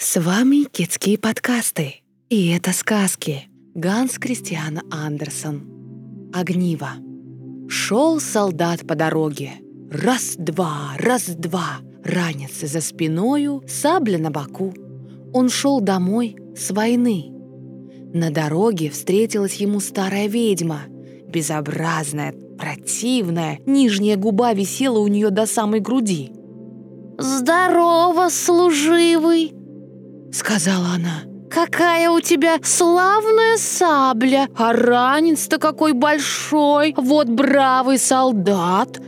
С вами Китские подкасты. И это сказки. Ганс Кристиана Андерсон. Огниво. Шел солдат по дороге. Раз-два, раз-два. Ранец за спиною, сабля на боку. Он шел домой с войны. На дороге встретилась ему старая ведьма. Безобразная, противная, нижняя губа висела у нее до самой груди. «Здорово, служивый!» — сказала она. «Какая у тебя славная сабля! А ранец-то какой большой! Вот бравый солдат!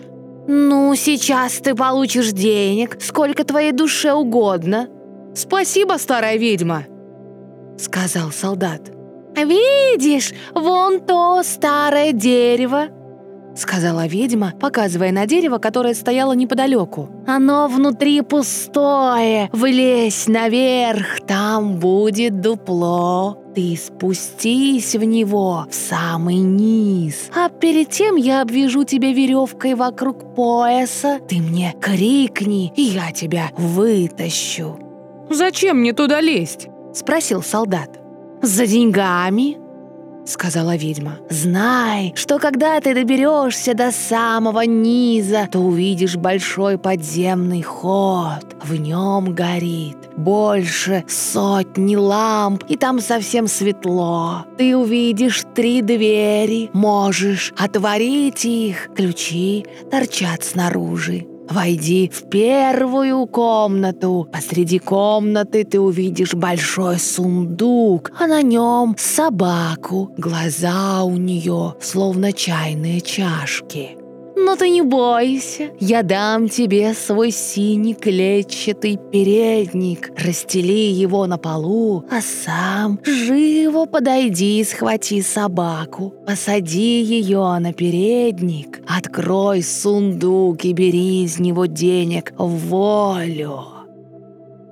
Ну, сейчас ты получишь денег, сколько твоей душе угодно!» «Спасибо, старая ведьма!» — сказал солдат. «Видишь, вон то старое дерево!» — сказала ведьма, показывая на дерево, которое стояло неподалеку. «Оно внутри пустое. Влезь наверх, там будет дупло. Ты спустись в него, в самый низ. А перед тем я обвяжу тебя веревкой вокруг пояса. Ты мне крикни, и я тебя вытащу». «Зачем мне туда лезть?» — спросил солдат. «За деньгами», — сказала ведьма. «Знай, что когда ты доберешься до самого низа, то увидишь большой подземный ход. В нем горит больше сотни ламп, и там совсем светло. Ты увидишь три двери, можешь отворить их, ключи торчат снаружи. Войди в первую комнату. Посреди комнаты ты увидишь большой сундук, а на нем собаку. Глаза у нее словно чайные чашки. Но ты не бойся, я дам тебе свой синий клетчатый передник. Расстели его на полу, а сам живо подойди и схвати собаку. Посади ее на передник, открой сундук и бери из него денег волю.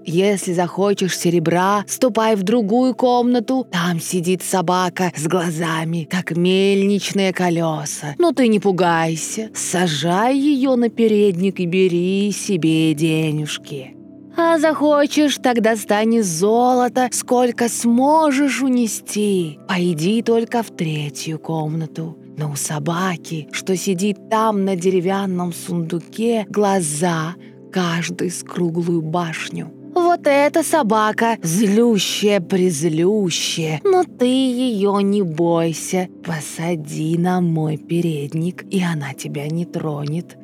Если захочешь серебра, ступай в другую комнату. Там сидит собака с глазами, как мельничные колеса. Но ты не пугайся. Сажай ее на передник и бери себе денежки. А захочешь, тогда стань золото, сколько сможешь унести. Пойди только в третью комнату. Но у собаки, что сидит там на деревянном сундуке, глаза каждый с круглую башню. Вот эта собака злющая-призлющая, но ты ее не бойся. Посади на мой передник, и она тебя не тронет.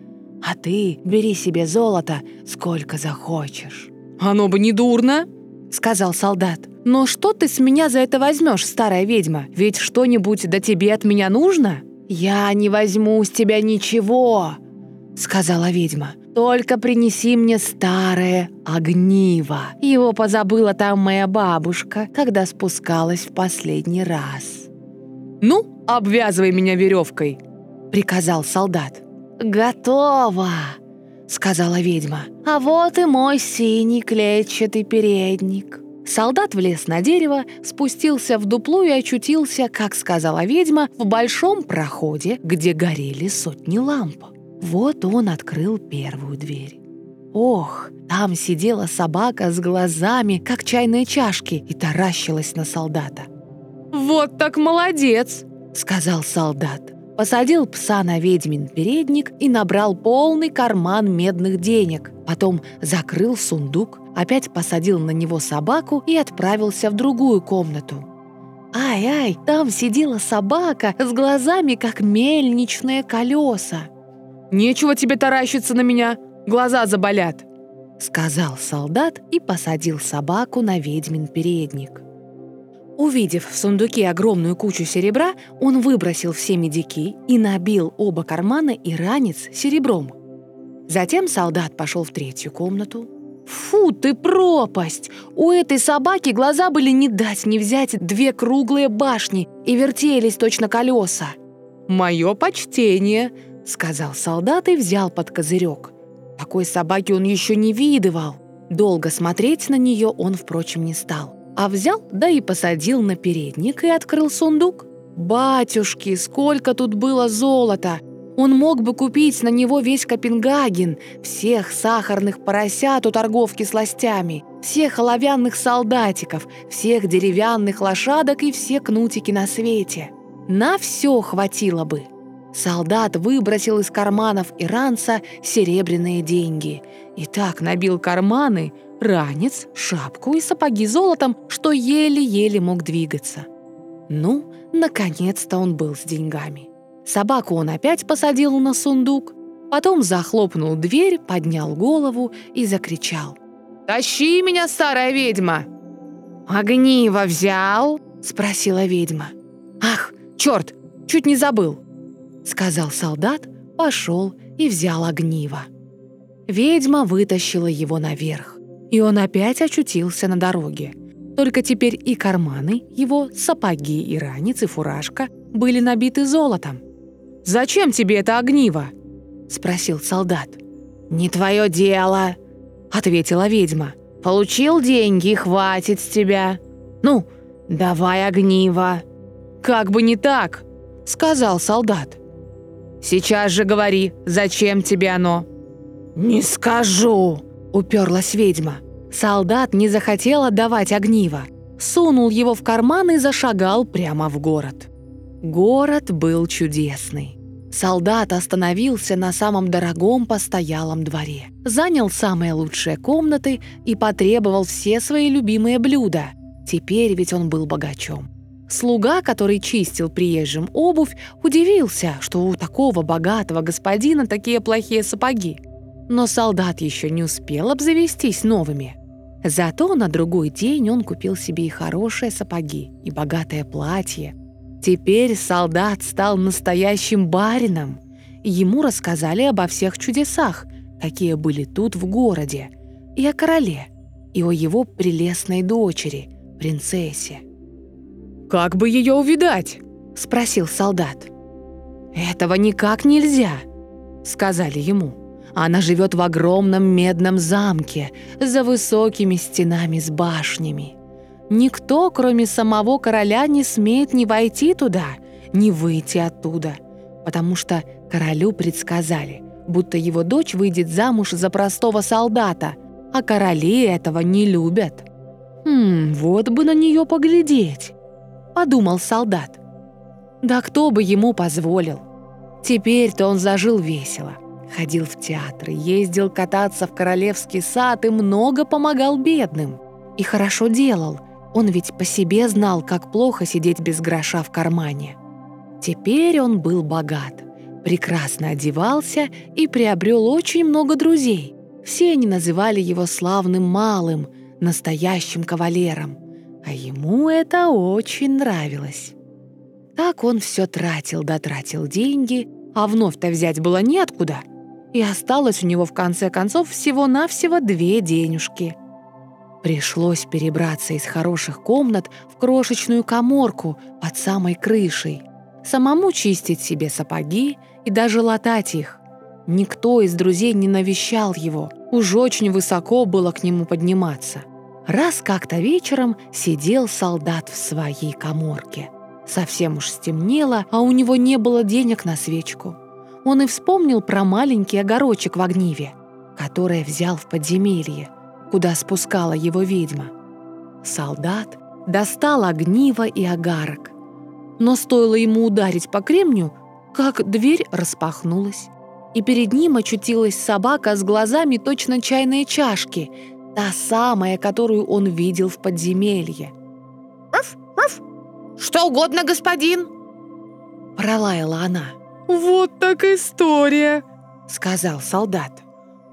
А ты бери себе золото, сколько захочешь». «Оно бы не дурно», — сказал солдат. «Но что ты с меня за это возьмешь, старая ведьма? Ведь что-нибудь до тебе от меня нужно?» «Я не возьму с тебя ничего», — сказала ведьма. «Только принеси мне старое огниво. Его позабыла там моя бабушка, когда спускалась в последний раз». «Ну, обвязывай меня веревкой», — приказал солдат. «Готово!» — сказала ведьма. «А вот и мой синий клетчатый передник». Солдат влез на дерево, спустился в дупло и очутился, как сказала ведьма, в большом проходе, где горели сотни ламп. Вот он открыл первую дверь. Ох, там сидела собака с глазами, как чайные чашки, и таращилась на солдата. «Вот так молодец!» — сказал солдат. Посадил пса на ведьмин передник и набрал полный карман медных денег. Потом закрыл сундук, опять посадил на него собаку и отправился в другую комнату. Ай-ай, там сидела собака с глазами, как мельничные колеса. «Нечего тебе таращиться на меня, глаза заболят», — сказал солдат и посадил собаку на ведьмин передник. Увидев в сундуке огромную кучу серебра, он выбросил все медики и набил оба кармана и ранец серебром. Затем солдат пошел в третью комнату. «Фу ты пропасть! У этой собаки глаза были не дать не взять две круглые башни и вертелись точно колеса. Мое почтение!» — сказал солдат и взял под козырек. Такой собаки он еще не видывал. Долго смотреть на нее он, впрочем, не стал. А взял, да и посадил на передник и открыл сундук. Батюшки, сколько тут было золота! Он мог бы купить на него весь Копенгаген, всех сахарных поросят у торговки сластями, всех оловянных солдатиков, всех деревянных лошадок и все кнутики на свете. На все хватило бы. Солдат выбросил из карманов иранца серебряные деньги и так набил карманы, ранец, шапку и сапоги золотом, что еле-еле мог двигаться. Ну, наконец-то он был с деньгами. Собаку он опять посадил на сундук, потом захлопнул дверь, поднял голову и закричал. «Тащи меня, старая ведьма!» «Огниво взял?» — спросила ведьма. «Ах, черт, чуть не забыл!» — сказал солдат, пошел и взял огниво. Ведьма вытащила его наверх, и он опять очутился на дороге. Только теперь и карманы его, сапоги и ранец, и фуражка были набиты золотом. «Зачем тебе это огниво?» — спросил солдат. «Не твое дело», — ответила ведьма. «Получил деньги, хватит с тебя. Ну, давай огниво». «Как бы не так», — сказал солдат. «Сейчас же говори, зачем тебе оно?» «Не скажу», — уперлась ведьма. Солдат не захотел отдавать огниво. Сунул его в карман и зашагал прямо в город. Город был чудесный. Солдат остановился на самом дорогом постоялом дворе, занял самые лучшие комнаты и потребовал все свои любимые блюда. Теперь ведь он был богачом. Слуга, который чистил приезжим обувь, удивился, что у такого богатого господина такие плохие сапоги. Но солдат еще не успел обзавестись новыми. Зато на другой день он купил себе и хорошие сапоги, и богатое платье, Теперь солдат стал настоящим барином. Ему рассказали обо всех чудесах, какие были тут в городе, и о короле, и о его прелестной дочери, принцессе. «Как бы ее увидать?» – спросил солдат. «Этого никак нельзя», – сказали ему. «Она живет в огромном медном замке, за высокими стенами с башнями. Никто, кроме самого короля, не смеет ни войти туда, ни выйти оттуда, потому что королю предсказали, будто его дочь выйдет замуж за простого солдата, а короли этого не любят. «Хм, вот бы на нее поглядеть», — подумал солдат. Да кто бы ему позволил? Теперь-то он зажил весело. Ходил в театр, ездил кататься в королевский сад и много помогал бедным. И хорошо делал — он ведь по себе знал, как плохо сидеть без гроша в кармане. Теперь он был богат, прекрасно одевался и приобрел очень много друзей. Все они называли его славным малым, настоящим кавалером. А ему это очень нравилось. Так он все тратил да тратил деньги, а вновь-то взять было неоткуда. И осталось у него в конце концов всего-навсего две денежки – Пришлось перебраться из хороших комнат в крошечную коморку под самой крышей, самому чистить себе сапоги и даже латать их. Никто из друзей не навещал его, уж очень высоко было к нему подниматься. Раз как-то вечером сидел солдат в своей коморке. Совсем уж стемнело, а у него не было денег на свечку. Он и вспомнил про маленький огорочек в огниве, который взял в подземелье куда спускала его ведьма. Солдат достал огниво и огарок. Но стоило ему ударить по кремню, как дверь распахнулась, и перед ним очутилась собака с глазами точно чайные чашки, та самая, которую он видел в подземелье. «Руф, руф! Что угодно, господин!» Пролаяла она. «Вот так история!» — сказал солдат.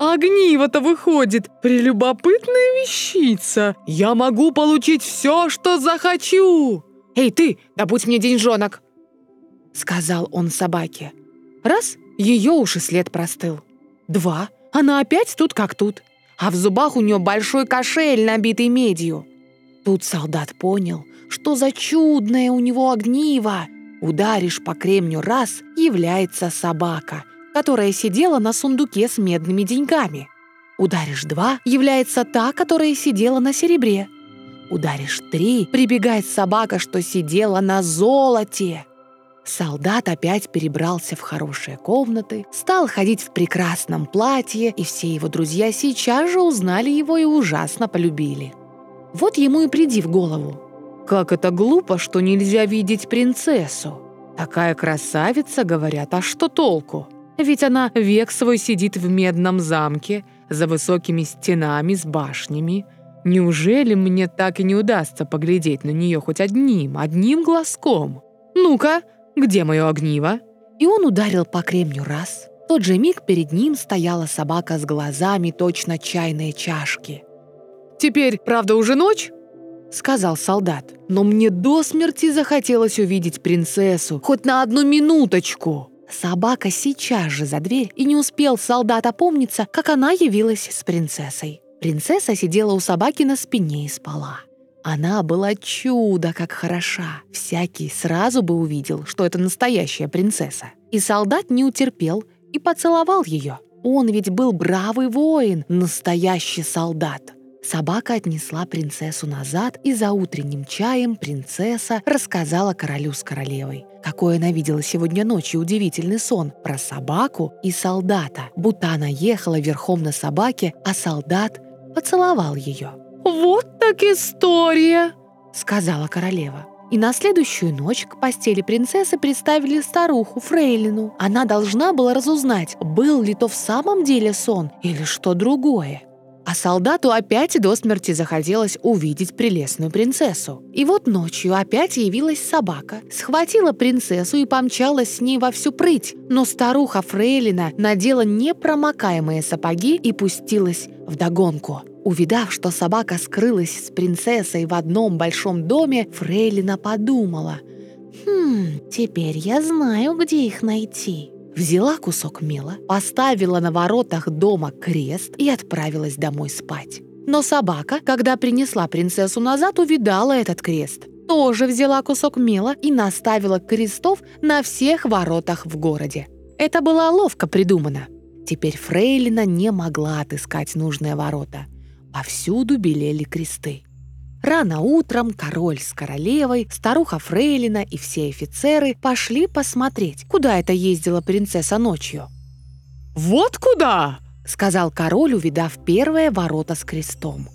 Огниво-то выходит, прелюбопытная вещица. Я могу получить все, что захочу. Эй, ты, добудь мне деньжонок, сказал он собаке. Раз, ее уж и след простыл. Два, она опять тут как тут. А в зубах у нее большой кошель, набитый медью. Тут солдат понял, что за чудное у него огниво. Ударишь по кремню раз, является собака — которая сидела на сундуке с медными деньгами. Ударишь два, является та, которая сидела на серебре. Ударишь три, прибегает собака, что сидела на золоте. Солдат опять перебрался в хорошие комнаты, стал ходить в прекрасном платье, и все его друзья сейчас же узнали его и ужасно полюбили. Вот ему и приди в голову. Как это глупо, что нельзя видеть принцессу. Такая красавица, говорят, а что толку? Ведь она век свой сидит в медном замке, за высокими стенами с башнями. Неужели мне так и не удастся поглядеть на нее хоть одним, одним глазком? Ну-ка, где мое огниво?» И он ударил по кремню раз. В тот же миг перед ним стояла собака с глазами, точно чайные чашки. «Теперь, правда, уже ночь?» — сказал солдат. «Но мне до смерти захотелось увидеть принцессу, хоть на одну минуточку!» Собака сейчас же за дверь, и не успел солдат опомниться, как она явилась с принцессой. Принцесса сидела у собаки на спине и спала. Она была чудо как хороша. Всякий сразу бы увидел, что это настоящая принцесса. И солдат не утерпел и поцеловал ее. Он ведь был бравый воин, настоящий солдат. Собака отнесла принцессу назад, и за утренним чаем принцесса рассказала королю с королевой, какой она видела сегодня ночью удивительный сон про собаку и солдата, будто она ехала верхом на собаке, а солдат поцеловал ее. «Вот так история!» — сказала королева. И на следующую ночь к постели принцессы представили старуху Фрейлину. Она должна была разузнать, был ли то в самом деле сон или что другое. А солдату опять до смерти захотелось увидеть прелестную принцессу. И вот ночью опять явилась собака, схватила принцессу и помчалась с ней во всю прыть. Но старуха Фрейлина надела непромокаемые сапоги и пустилась в догонку. Увидав, что собака скрылась с принцессой в одном большом доме, Фрейлина подумала, «Хм, теперь я знаю, где их найти». Взяла кусок мела, поставила на воротах дома крест и отправилась домой спать. Но собака, когда принесла принцессу назад, увидала этот крест. Тоже взяла кусок мела и наставила крестов на всех воротах в городе. Это было ловко придумано. Теперь Фрейлина не могла отыскать нужные ворота. Повсюду белели кресты. Рано утром король с королевой, старуха Фрейлина и все офицеры пошли посмотреть, куда это ездила принцесса ночью. «Вот куда!» — сказал король, увидав первые ворота с крестом.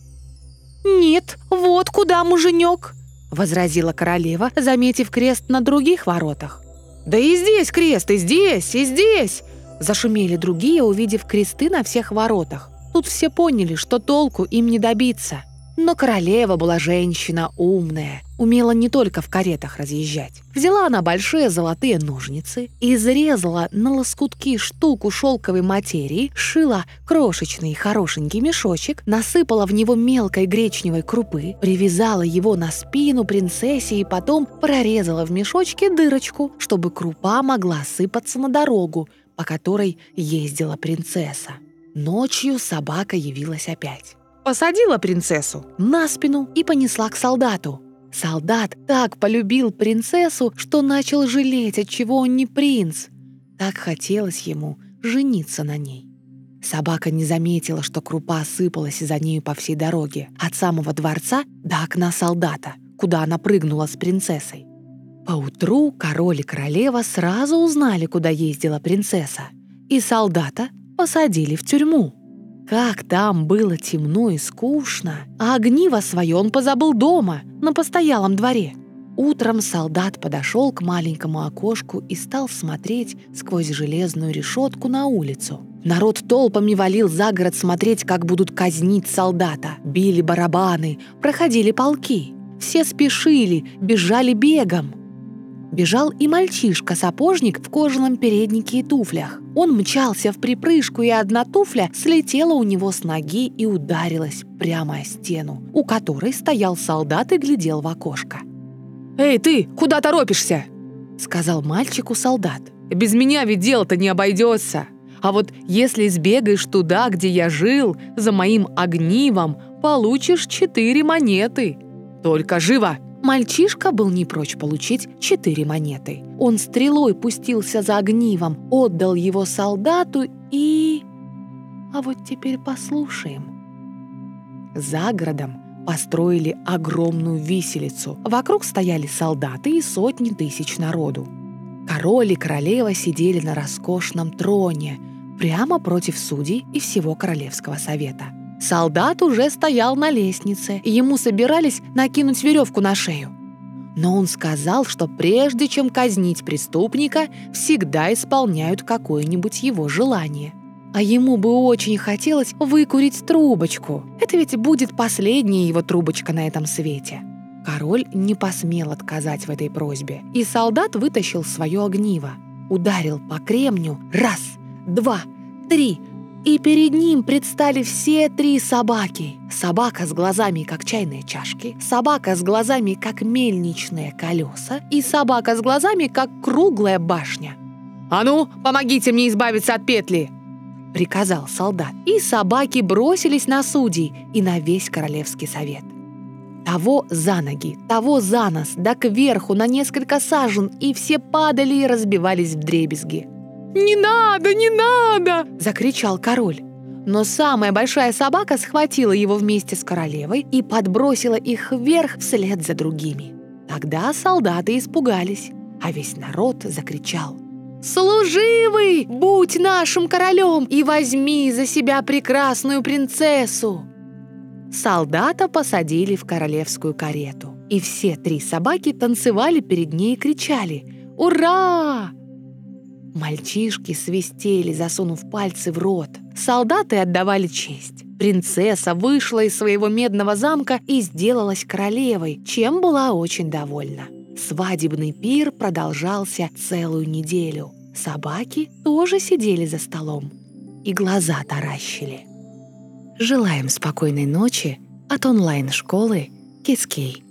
«Нет, вот куда, муженек!» — возразила королева, заметив крест на других воротах. «Да и здесь крест, и здесь, и здесь!» Зашумели другие, увидев кресты на всех воротах. Тут все поняли, что толку им не добиться. Но королева была женщина умная, умела не только в каретах разъезжать. Взяла она большие золотые ножницы, изрезала на лоскутки штуку шелковой материи, шила крошечный хорошенький мешочек, насыпала в него мелкой гречневой крупы, привязала его на спину принцессе и потом прорезала в мешочке дырочку, чтобы крупа могла сыпаться на дорогу, по которой ездила принцесса. Ночью собака явилась опять посадила принцессу на спину и понесла к солдату. Солдат так полюбил принцессу, что начал жалеть, от чего он не принц. Так хотелось ему жениться на ней. Собака не заметила, что крупа осыпалась за нею по всей дороге, от самого дворца до окна солдата, куда она прыгнула с принцессой. Поутру король и королева сразу узнали, куда ездила принцесса, и солдата посадили в тюрьму. Как там было темно и скучно, а огниво свое он позабыл дома, на постоялом дворе. Утром солдат подошел к маленькому окошку и стал смотреть сквозь железную решетку на улицу. Народ толпами валил за город смотреть, как будут казнить солдата. Били барабаны, проходили полки. Все спешили, бежали бегом. Бежал и мальчишка-сапожник в кожаном переднике и туфлях. Он мчался в припрыжку, и одна туфля слетела у него с ноги и ударилась прямо о стену, у которой стоял солдат и глядел в окошко. «Эй, ты, куда торопишься?» — сказал мальчику солдат. «Без меня ведь дело-то не обойдется. А вот если сбегаешь туда, где я жил, за моим огнивом, получишь четыре монеты. Только живо!» Мальчишка был не прочь получить четыре монеты. Он стрелой пустился за огнивом, отдал его солдату и... А вот теперь послушаем. За городом построили огромную виселицу. Вокруг стояли солдаты и сотни тысяч народу. Король и королева сидели на роскошном троне, прямо против судей и всего Королевского совета. Солдат уже стоял на лестнице, и ему собирались накинуть веревку на шею. Но он сказал, что прежде чем казнить преступника, всегда исполняют какое-нибудь его желание. А ему бы очень хотелось выкурить трубочку. Это ведь будет последняя его трубочка на этом свете. Король не посмел отказать в этой просьбе, и солдат вытащил свое огниво. Ударил по кремню раз, два, три, и перед ним предстали все три собаки. Собака с глазами, как чайные чашки, собака с глазами, как мельничные колеса, и собака с глазами, как круглая башня. «А ну, помогите мне избавиться от петли!» — приказал солдат. И собаки бросились на судей и на весь королевский совет. Того за ноги, того за нос, да кверху на несколько сажен, и все падали и разбивались в дребезги. «Не надо, не надо!» – закричал король. Но самая большая собака схватила его вместе с королевой и подбросила их вверх вслед за другими. Тогда солдаты испугались, а весь народ закричал. «Служивый, будь нашим королем и возьми за себя прекрасную принцессу!» Солдата посадили в королевскую карету, и все три собаки танцевали перед ней и кричали «Ура!» Мальчишки свистели, засунув пальцы в рот. Солдаты отдавали честь. Принцесса вышла из своего медного замка и сделалась королевой, чем была очень довольна. Свадебный пир продолжался целую неделю. Собаки тоже сидели за столом и глаза таращили. Желаем спокойной ночи от онлайн-школы Кискей.